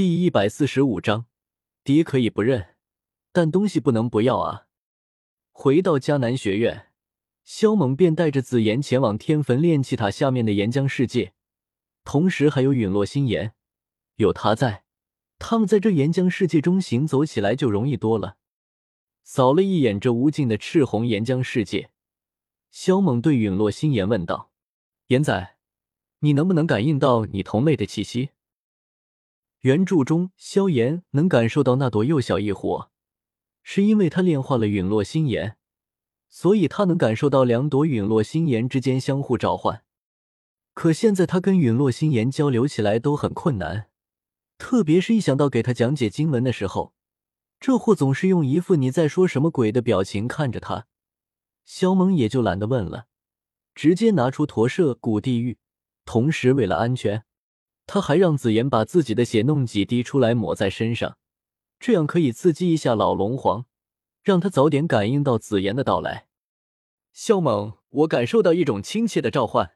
第一百四十五章，爹可以不认，但东西不能不要啊！回到迦南学院，萧猛便带着紫妍前往天坟炼气塔下面的岩浆世界，同时还有陨落心炎，有他在，他们在这岩浆世界中行走起来就容易多了。扫了一眼这无尽的赤红岩浆世界，萧猛对陨落心炎问道：“岩仔，你能不能感应到你同类的气息？”原著中，萧炎能感受到那朵幼小异火，是因为他炼化了陨落心炎，所以他能感受到两朵陨落心炎之间相互召唤。可现在他跟陨落心炎交流起来都很困难，特别是一想到给他讲解经文的时候，这货总是用一副你在说什么鬼的表情看着他。萧猛也就懒得问了，直接拿出驼舍古地狱，同时为了安全。他还让紫妍把自己的血弄几滴出来抹在身上，这样可以刺激一下老龙皇，让他早点感应到紫妍的到来。萧猛，我感受到一种亲切的召唤。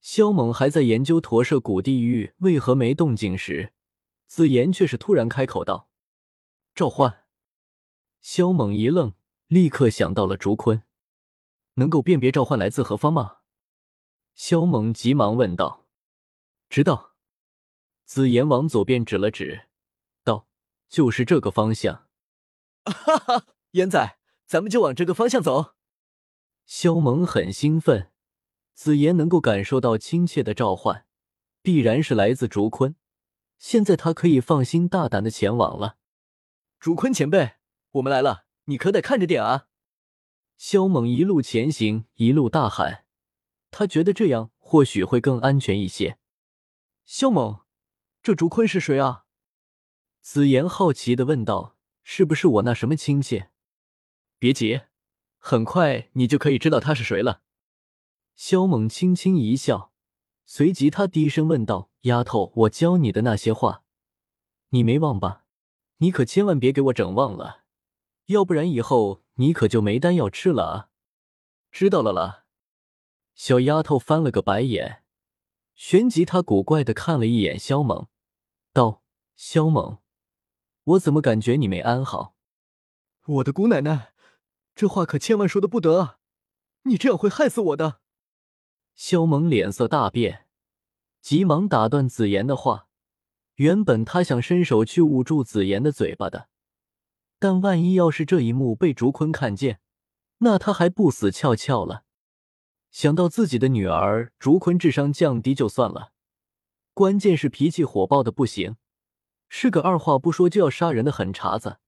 萧猛还在研究驼舍古地狱为何没动静时，紫妍却是突然开口道：“召唤！”萧猛一愣，立刻想到了竹坤，能够辨别召唤来自何方吗？萧猛急忙问道：“知道。”紫妍往左边指了指，道：“就是这个方向。”哈哈，妍仔，咱们就往这个方向走。萧猛很兴奋，紫妍能够感受到亲切的召唤，必然是来自竹坤。现在他可以放心大胆的前往了。竹坤前辈，我们来了，你可得看着点啊！萧猛一路前行，一路大喊，他觉得这样或许会更安全一些。萧猛。这竹坤是谁啊？紫妍好奇的问道：“是不是我那什么亲戚？”别急，很快你就可以知道他是谁了。萧猛轻轻一笑，随即他低声问道：“丫头，我教你的那些话，你没忘吧？你可千万别给我整忘了，要不然以后你可就没丹药吃了啊！”知道了啦。小丫头翻了个白眼，旋即她古怪的看了一眼萧猛。道：“萧猛，我怎么感觉你没安好？”我的姑奶奶，这话可千万说的不得啊！你这样会害死我的。萧猛脸色大变，急忙打断紫妍的话。原本他想伸手去捂住紫妍的嘴巴的，但万一要是这一幕被竹坤看见，那他还不死翘翘了。想到自己的女儿竹坤智商降低就算了。关键是脾气火爆的不行，是个二话不说就要杀人的狠茬子，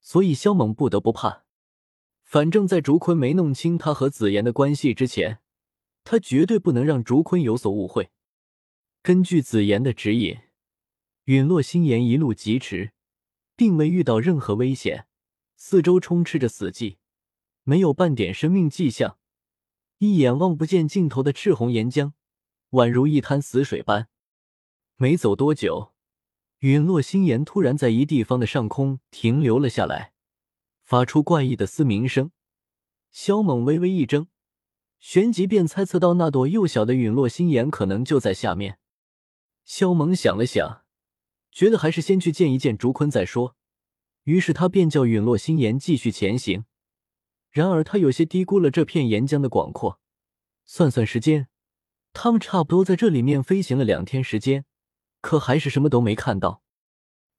所以萧猛不得不怕。反正，在竹坤没弄清他和紫妍的关系之前，他绝对不能让竹坤有所误会。根据紫妍的指引，陨落心炎一路疾驰，并未遇到任何危险，四周充斥着死寂，没有半点生命迹象，一眼望不见尽头的赤红岩浆，宛如一滩死水般。没走多久，陨落星岩突然在一地方的上空停留了下来，发出怪异的嘶鸣声。萧猛微微一怔，旋即便猜测到那朵幼小的陨落星岩可能就在下面。萧猛想了想，觉得还是先去见一见竹坤再说，于是他便叫陨落星岩继续前行。然而他有些低估了这片岩浆的广阔，算算时间，他们差不多在这里面飞行了两天时间。可还是什么都没看到。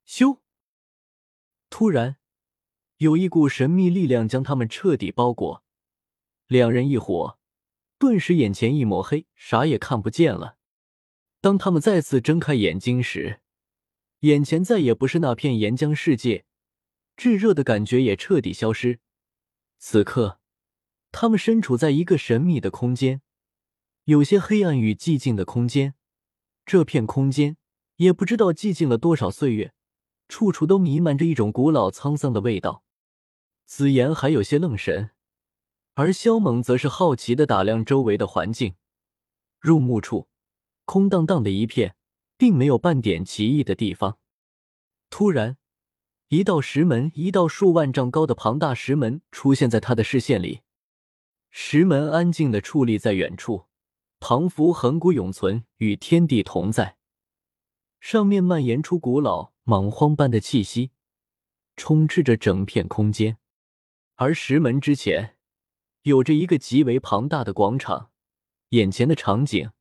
咻！突然，有一股神秘力量将他们彻底包裹，两人一伙，顿时眼前一抹黑，啥也看不见了。当他们再次睁开眼睛时，眼前再也不是那片岩浆世界，炙热的感觉也彻底消失。此刻，他们身处在一个神秘的空间，有些黑暗与寂静的空间。这片空间。也不知道寂静了多少岁月，处处都弥漫着一种古老沧桑的味道。紫妍还有些愣神，而萧猛则是好奇的打量周围的环境。入目处，空荡荡的一片，并没有半点奇异的地方。突然，一道石门，一道数万丈高的庞大石门出现在他的视线里。石门安静的矗立在远处，庞符恒古永存，与天地同在。上面蔓延出古老莽荒般的气息，充斥着整片空间。而石门之前，有着一个极为庞大的广场。眼前的场景，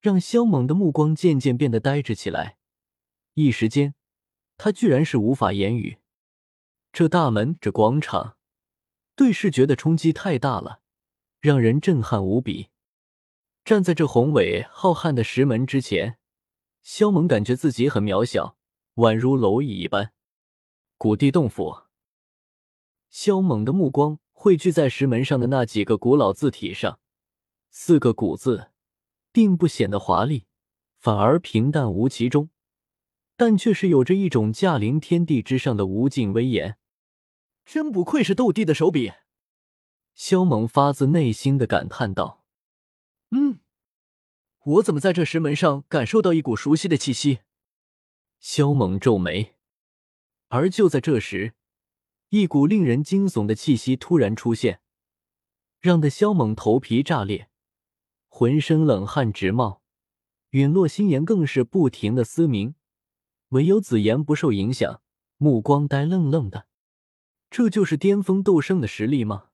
让萧猛的目光渐渐变得呆滞起来。一时间，他居然是无法言语。这大门，这广场，对视觉的冲击太大了，让人震撼无比。站在这宏伟浩瀚的石门之前，萧猛感觉自己很渺小，宛如蝼蚁一般。古地洞府。萧猛的目光汇聚在石门上的那几个古老字体上，四个“古”字，并不显得华丽，反而平淡无奇中，但却是有着一种驾临天地之上的无尽威严。真不愧是斗帝的手笔，萧猛发自内心的感叹道：“嗯，我怎么在这石门上感受到一股熟悉的气息？”萧猛皱眉，而就在这时。一股令人惊悚的气息突然出现，让得萧猛头皮炸裂，浑身冷汗直冒，陨落心炎更是不停的嘶鸣。唯有紫妍不受影响，目光呆愣愣的。这就是巅峰斗圣的实力吗？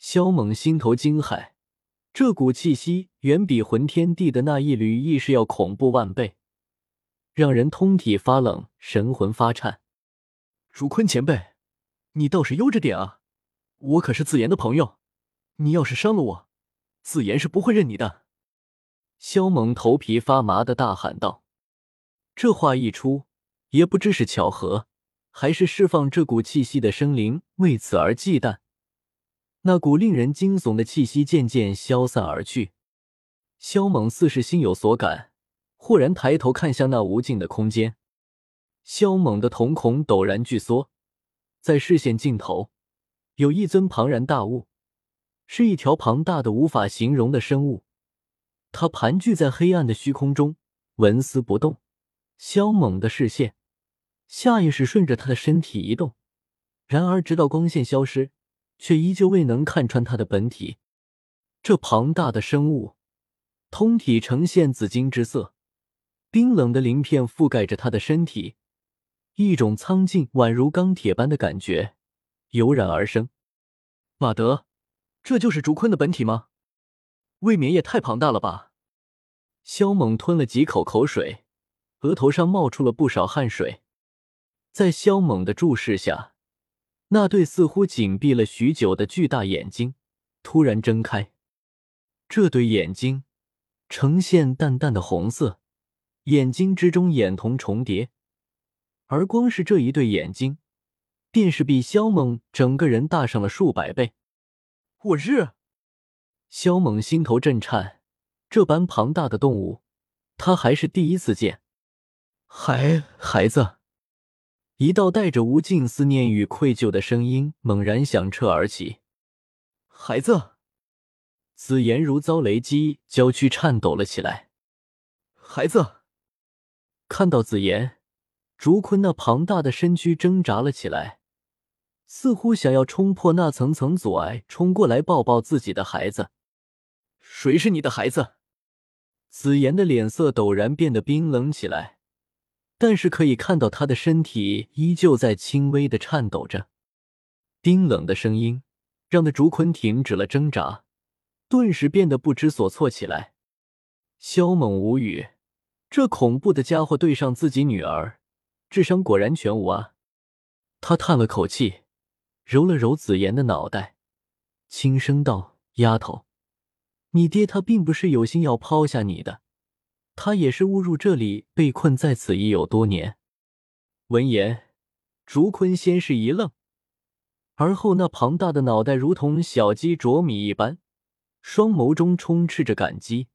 萧猛心头惊骇，这股气息远比魂天地的那一缕意识要恐怖万倍，让人通体发冷，神魂发颤。竹坤前辈。你倒是悠着点啊！我可是子妍的朋友，你要是伤了我，子妍是不会认你的。萧猛头皮发麻的大喊道。这话一出，也不知是巧合，还是释放这股气息的生灵为此而忌惮。那股令人惊悚的气息渐渐消散而去。萧猛似是心有所感，忽然抬头看向那无尽的空间。萧猛的瞳孔陡然巨缩。在视线尽头，有一尊庞然大物，是一条庞大的无法形容的生物。它盘踞在黑暗的虚空中，纹丝不动。萧猛的视线下意识顺着他的身体移动，然而直到光线消失，却依旧未能看穿他的本体。这庞大的生物，通体呈现紫金之色，冰冷的鳞片覆盖着他的身体。一种苍劲宛如钢铁般的感觉油然而生。马德，这就是竹坤的本体吗？未免也太庞大了吧！萧猛吞了几口口水，额头上冒出了不少汗水。在萧猛的注视下，那对似乎紧闭了许久的巨大眼睛突然睁开。这对眼睛呈现淡淡的红色，眼睛之中眼瞳重叠。而光是这一对眼睛，便是比萧猛整个人大上了数百倍。我日！萧猛心头震颤，这般庞大的动物，他还是第一次见。孩孩子，一道带着无尽思念与愧疚的声音猛然响彻而起。孩子，紫妍如遭雷击，娇躯颤抖了起来。孩子，看到紫妍。竹坤那庞大的身躯挣扎了起来，似乎想要冲破那层层阻碍，冲过来抱抱自己的孩子。谁是你的孩子？紫妍的脸色陡然变得冰冷起来，但是可以看到他的身体依旧在轻微的颤抖着。冰冷的声音让那竹坤停止了挣扎，顿时变得不知所措起来。萧猛无语，这恐怖的家伙对上自己女儿。智商果然全无啊！他叹了口气，揉了揉紫妍的脑袋，轻声道：“丫头，你爹他并不是有心要抛下你的，他也是误入这里，被困在此已有多年。”闻言，竹坤先是一愣，而后那庞大的脑袋如同小鸡啄米一般，双眸中充斥着感激：“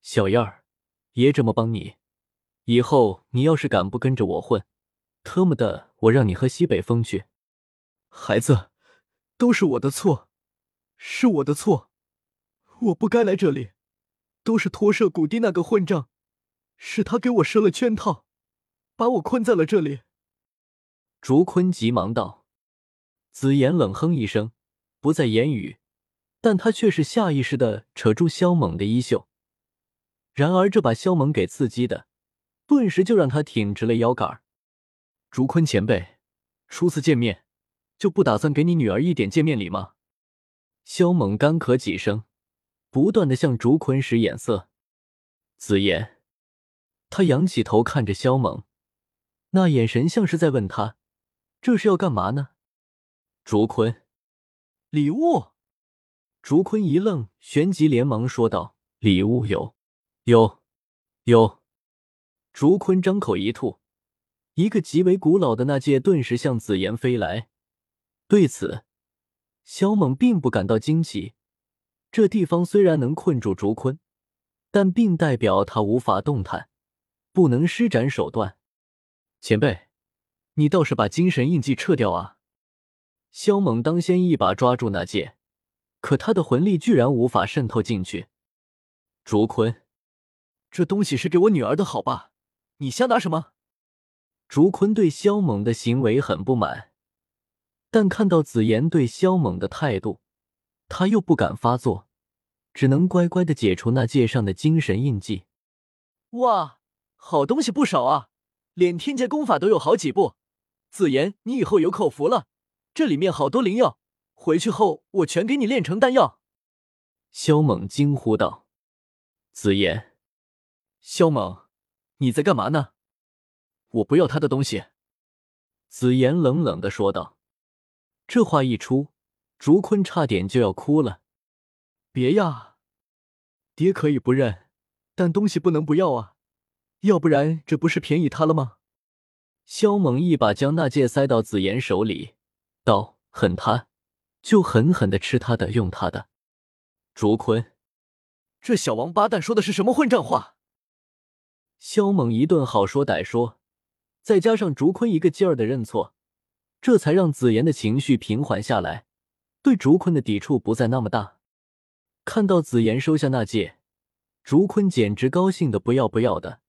小燕儿，爷这么帮你。”以后你要是敢不跟着我混，特么的，我让你喝西北风去！孩子，都是我的错，是我的错，我不该来这里，都是托舍古地那个混账，是他给我设了圈套，把我困在了这里。竹坤急忙道。紫妍冷哼一声，不再言语，但他却是下意识的扯住萧猛的衣袖。然而这把萧猛给刺激的。顿时就让他挺直了腰杆。竹坤前辈，初次见面，就不打算给你女儿一点见面礼吗？萧猛干咳几声，不断的向竹坤使眼色。紫妍，他仰起头看着萧猛，那眼神像是在问他，这是要干嘛呢？竹坤，礼物。竹坤一愣，旋即连忙说道：“礼物有，有，有。”竹坤张口一吐，一个极为古老的纳戒顿时向紫妍飞来。对此，萧猛并不感到惊奇。这地方虽然能困住竹坤，但并代表他无法动弹，不能施展手段。前辈，你倒是把精神印记撤掉啊！萧猛当先一把抓住那戒。可他的魂力居然无法渗透进去。竹坤，这东西是给我女儿的，好吧？你瞎拿什么？竹坤对萧猛的行为很不满，但看到紫妍对萧猛的态度，他又不敢发作，只能乖乖的解除那戒上的精神印记。哇，好东西不少啊，连天阶功法都有好几部。紫妍，你以后有口福了，这里面好多灵药。回去后，我全给你炼成丹药。”萧猛惊呼道。“紫妍，萧猛，你在干嘛呢？我不要他的东西。”紫妍冷冷的说道。这话一出，竹坤差点就要哭了。“别呀，爹可以不认，但东西不能不要啊，要不然这不是便宜他了吗？”萧猛一把将那戒塞到紫妍手里，道：“恨他。”就狠狠的吃他的，用他的。竹坤，这小王八蛋说的是什么混账话？萧猛一顿好说歹说，再加上竹坤一个劲儿的认错，这才让紫妍的情绪平缓下来，对竹坤的抵触不再那么大。看到紫妍收下那戒，竹坤简直高兴的不要不要的。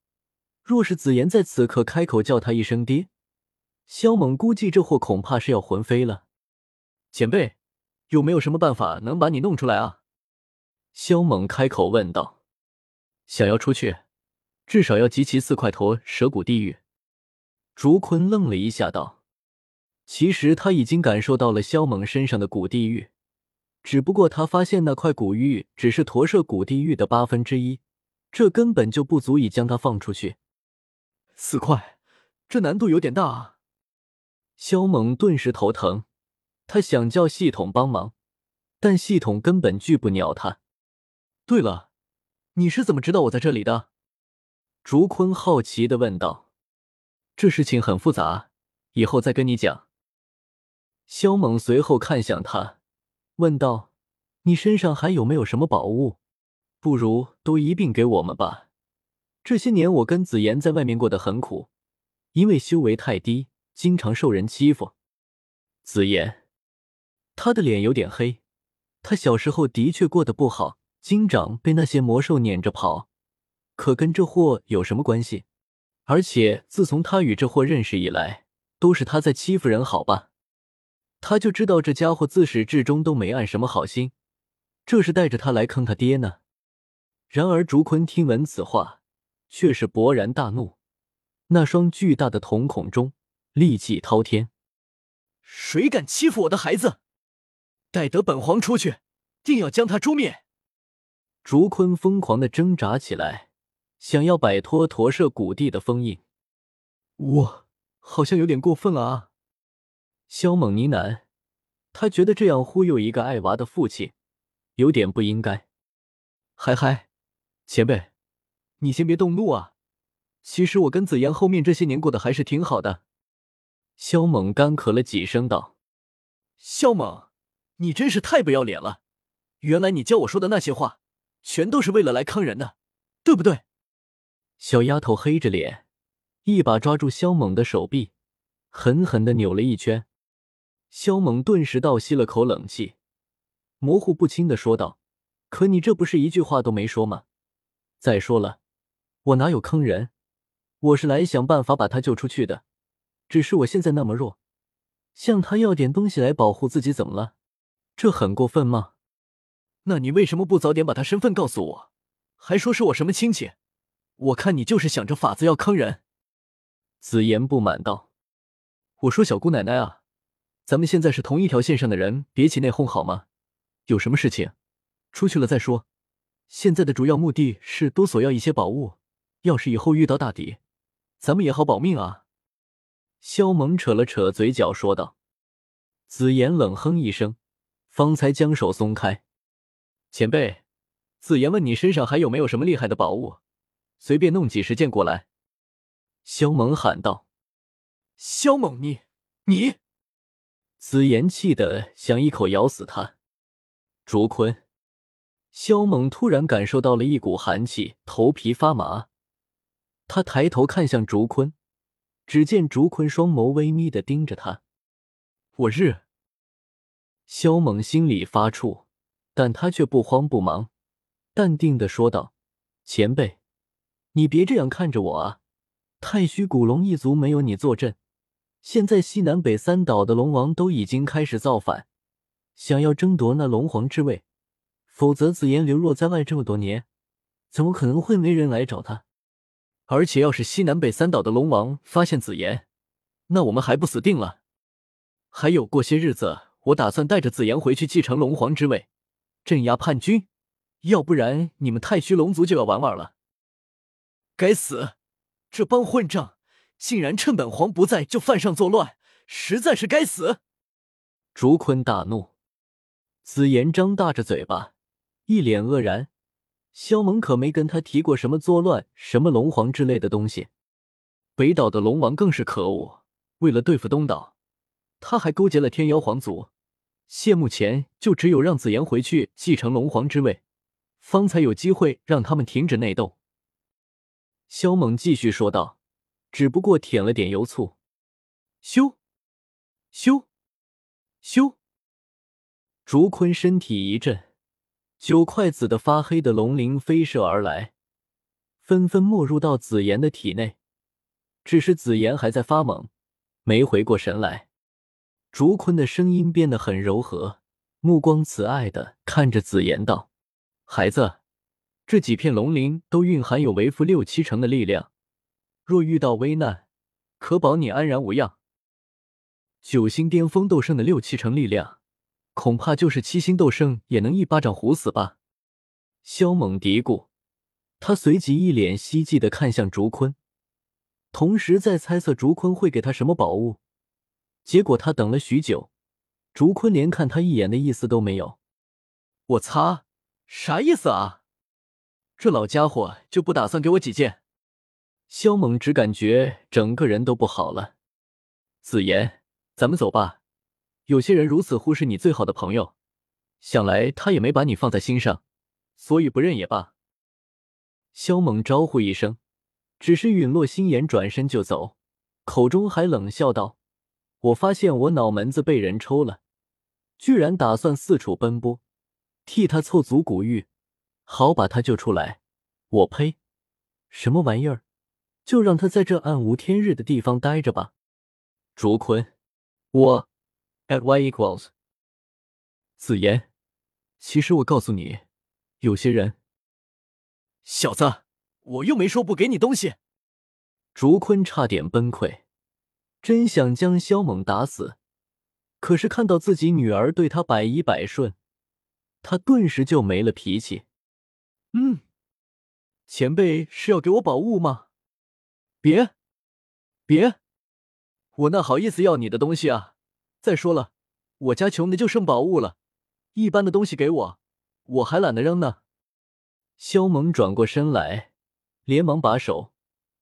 若是紫妍在此刻开口叫他一声爹，萧猛估计这货恐怕是要魂飞了。前辈。有没有什么办法能把你弄出来啊？萧猛开口问道。想要出去，至少要集齐四块头蛇骨地狱。竹坤愣了一下，道：“其实他已经感受到了萧猛身上的古地狱，只不过他发现那块古玉只是驼舍古地狱的八分之一，这根本就不足以将他放出去。四块，这难度有点大啊！”萧猛顿时头疼。他想叫系统帮忙，但系统根本拒不鸟他。对了，你是怎么知道我在这里的？竹坤好奇的问道。这事情很复杂，以后再跟你讲。萧猛随后看向他，问道：“你身上还有没有什么宝物？不如都一并给我们吧。这些年我跟紫妍在外面过得很苦，因为修为太低，经常受人欺负。”紫妍。他的脸有点黑，他小时候的确过得不好，经常被那些魔兽撵着跑。可跟这货有什么关系？而且自从他与这货认识以来，都是他在欺负人，好吧？他就知道这家伙自始至终都没安什么好心，这是带着他来坑他爹呢。然而竹坤听闻此话，却是勃然大怒，那双巨大的瞳孔中戾气滔天。谁敢欺负我的孩子？待得本皇出去，定要将他诛灭！竹坤疯狂的挣扎起来，想要摆脱驼舍谷地的封印。我好像有点过分了啊！萧猛呢喃，他觉得这样忽悠一个爱娃的父亲，有点不应该。嗨嗨，前辈，你先别动怒啊！其实我跟紫妍后面这些年过得还是挺好的。萧猛干咳了几声，道：“萧猛。”你真是太不要脸了！原来你教我说的那些话，全都是为了来坑人的，对不对？小丫头黑着脸，一把抓住萧猛的手臂，狠狠的扭了一圈。萧猛顿时倒吸了口冷气，模糊不清的说道：“可你这不是一句话都没说吗？再说了，我哪有坑人？我是来想办法把他救出去的。只是我现在那么弱，向他要点东西来保护自己，怎么了？”这很过分吗？那你为什么不早点把他身份告诉我，还说是我什么亲戚？我看你就是想着法子要坑人。紫妍不满道：“我说小姑奶奶啊，咱们现在是同一条线上的人，别起内讧好吗？有什么事情，出去了再说。现在的主要目的是多索要一些宝物，要是以后遇到大敌，咱们也好保命啊。”萧猛扯了扯嘴角说道。紫妍冷哼一声，方才将手松开。前辈，紫妍问你身上还有没有什么厉害的宝物，随便弄几十件过来。萧猛喊道：“萧猛，你你！”紫妍气得想一口咬死他。竹坤，萧猛突然感受到了一股寒气，头皮发麻。他抬头看向竹坤，只见竹坤双眸微眯的盯着他。我日！萧猛心里发怵，但他却不慌不忙，淡定的说道：“前辈，你别这样看着我啊！太虚古龙一族没有你坐镇，现在西南北三岛的龙王都已经开始造反，想要争夺那龙皇之位。否则，紫妍流落在外这么多年，怎么可能会没人来找他？而且，要是西南北三岛的龙王发现紫妍，那我们还不死定了？”还有过些日子，我打算带着紫妍回去继承龙皇之位，镇压叛军。要不然，你们太虚龙族就要玩完了。该死，这帮混账竟然趁本皇不在就犯上作乱，实在是该死！竹坤大怒，紫妍张大着嘴巴，一脸愕然。萧猛可没跟他提过什么作乱、什么龙皇之类的东西。北岛的龙王更是可恶，为了对付东岛。他还勾结了天妖皇族，谢幕前就只有让紫妍回去继承龙皇之位，方才有机会让他们停止内斗。萧猛继续说道：“只不过舔了点油醋。”咻，咻，咻！竹坤身体一震，九块紫的发黑的龙鳞飞射而来，纷纷没入到紫妍的体内。只是紫妍还在发懵，没回过神来。竹坤的声音变得很柔和，目光慈爱的看着紫妍道：“孩子，这几片龙鳞都蕴含有为父六七成的力量，若遇到危难，可保你安然无恙。九星巅峰斗圣的六七成力量，恐怕就是七星斗圣也能一巴掌糊死吧？”萧猛嘀咕，他随即一脸希冀的看向竹坤，同时在猜测竹坤会给他什么宝物。结果他等了许久，竹坤连看他一眼的意思都没有。我擦，啥意思啊？这老家伙就不打算给我几件？萧猛只感觉整个人都不好了。紫妍，咱们走吧。有些人如此忽视你最好的朋友，想来他也没把你放在心上，所以不认也罢。萧猛招呼一声，只是陨落心眼，转身就走，口中还冷笑道。我发现我脑门子被人抽了，居然打算四处奔波，替他凑足古玉，好把他救出来。我呸！什么玩意儿？就让他在这暗无天日的地方待着吧。竹坤，我 at y equals。紫妍，其实我告诉你，有些人，小子，我又没说不给你东西。竹坤差点崩溃。真想将萧猛打死，可是看到自己女儿对他百依百顺，他顿时就没了脾气。嗯，前辈是要给我宝物吗？别，别，我那好意思要你的东西啊！再说了，我家穷的就剩宝物了，一般的东西给我，我还懒得扔呢。萧猛转过身来，连忙把手，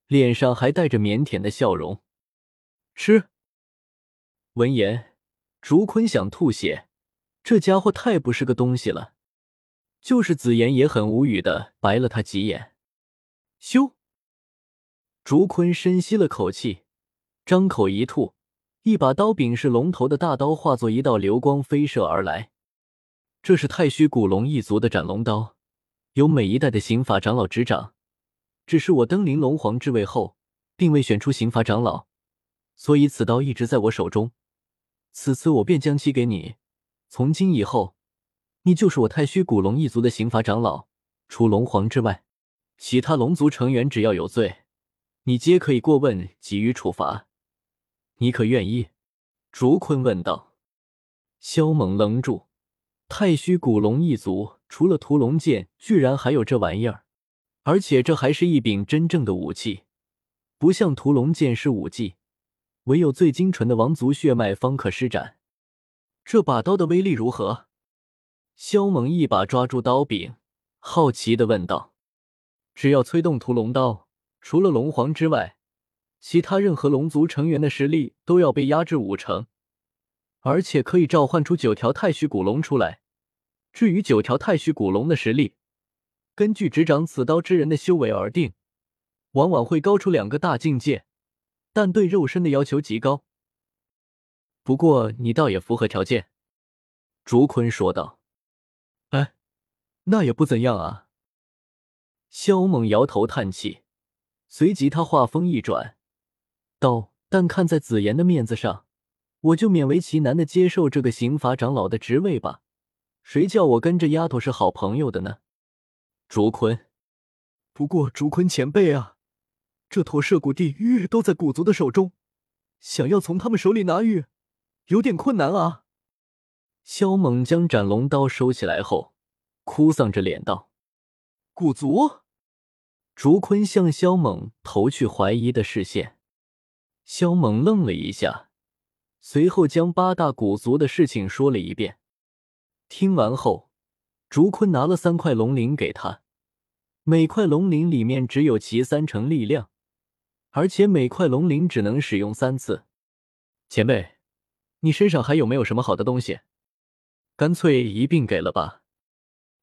脸上还带着腼腆的笑容。吃。闻言，竹坤想吐血，这家伙太不是个东西了。就是紫妍也很无语的白了他几眼。咻！竹坤深吸了口气，张口一吐，一把刀柄是龙头的大刀化作一道流光飞射而来。这是太虚古龙一族的斩龙刀，由每一代的刑法长老执掌。只是我登临龙皇之位后，并未选出刑法长老。所以此刀一直在我手中，此次我便将其给你。从今以后，你就是我太虚古龙一族的刑罚长老，除龙皇之外，其他龙族成员只要有罪，你皆可以过问，给予处罚。你可愿意？”竹坤问道。萧猛愣住，太虚古龙一族除了屠龙剑，居然还有这玩意儿，而且这还是一柄真正的武器，不像屠龙剑是武技，唯有最精纯的王族血脉方可施展。这把刀的威力如何？萧猛一把抓住刀柄，好奇的问道：“只要催动屠龙刀，除了龙皇之外，其他任何龙族成员的实力都要被压制五成。”而且可以召唤出九条太虚古龙出来。至于九条太虚古龙的实力，根据执掌此刀之人的修为而定，往往会高出两个大境界，但对肉身的要求极高。不过你倒也符合条件，竹坤说道。哎，那也不怎样啊。萧猛摇头叹气，随即他话锋一转，道：“但看在紫妍的面子上。”我就勉为其难的接受这个刑法长老的职位吧，谁叫我跟这丫头是好朋友的呢？竹坤，不过竹坤前辈啊，这坨涉谷地玉都在古族的手中，想要从他们手里拿玉，有点困难啊。萧猛将斩龙刀收起来后，哭丧着脸道：“古族？”竹坤向萧猛投去怀疑的视线，萧猛愣了一下。随后将八大古族的事情说了一遍。听完后，竹坤拿了三块龙鳞给他，每块龙鳞里面只有其三成力量，而且每块龙鳞只能使用三次。前辈，你身上还有没有什么好的东西？干脆一并给了吧。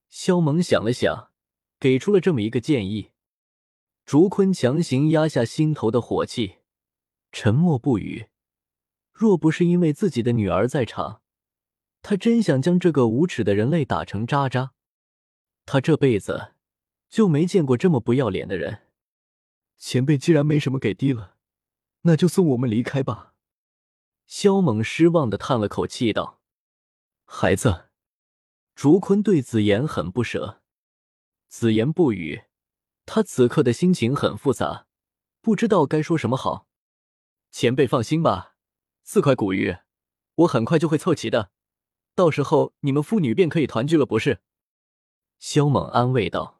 萧猛想了想，给出了这么一个建议。竹坤强行压下心头的火气，沉默不语。若不是因为自己的女儿在场，他真想将这个无耻的人类打成渣渣。他这辈子就没见过这么不要脸的人。前辈既然没什么给的了，那就送我们离开吧。萧猛失望的叹了口气道：“孩子。”竹坤对紫妍很不舍。紫妍不语，他此刻的心情很复杂，不知道该说什么好。前辈放心吧。四块古玉，我很快就会凑齐的，到时候你们父女便可以团聚了，不是？萧猛安慰道。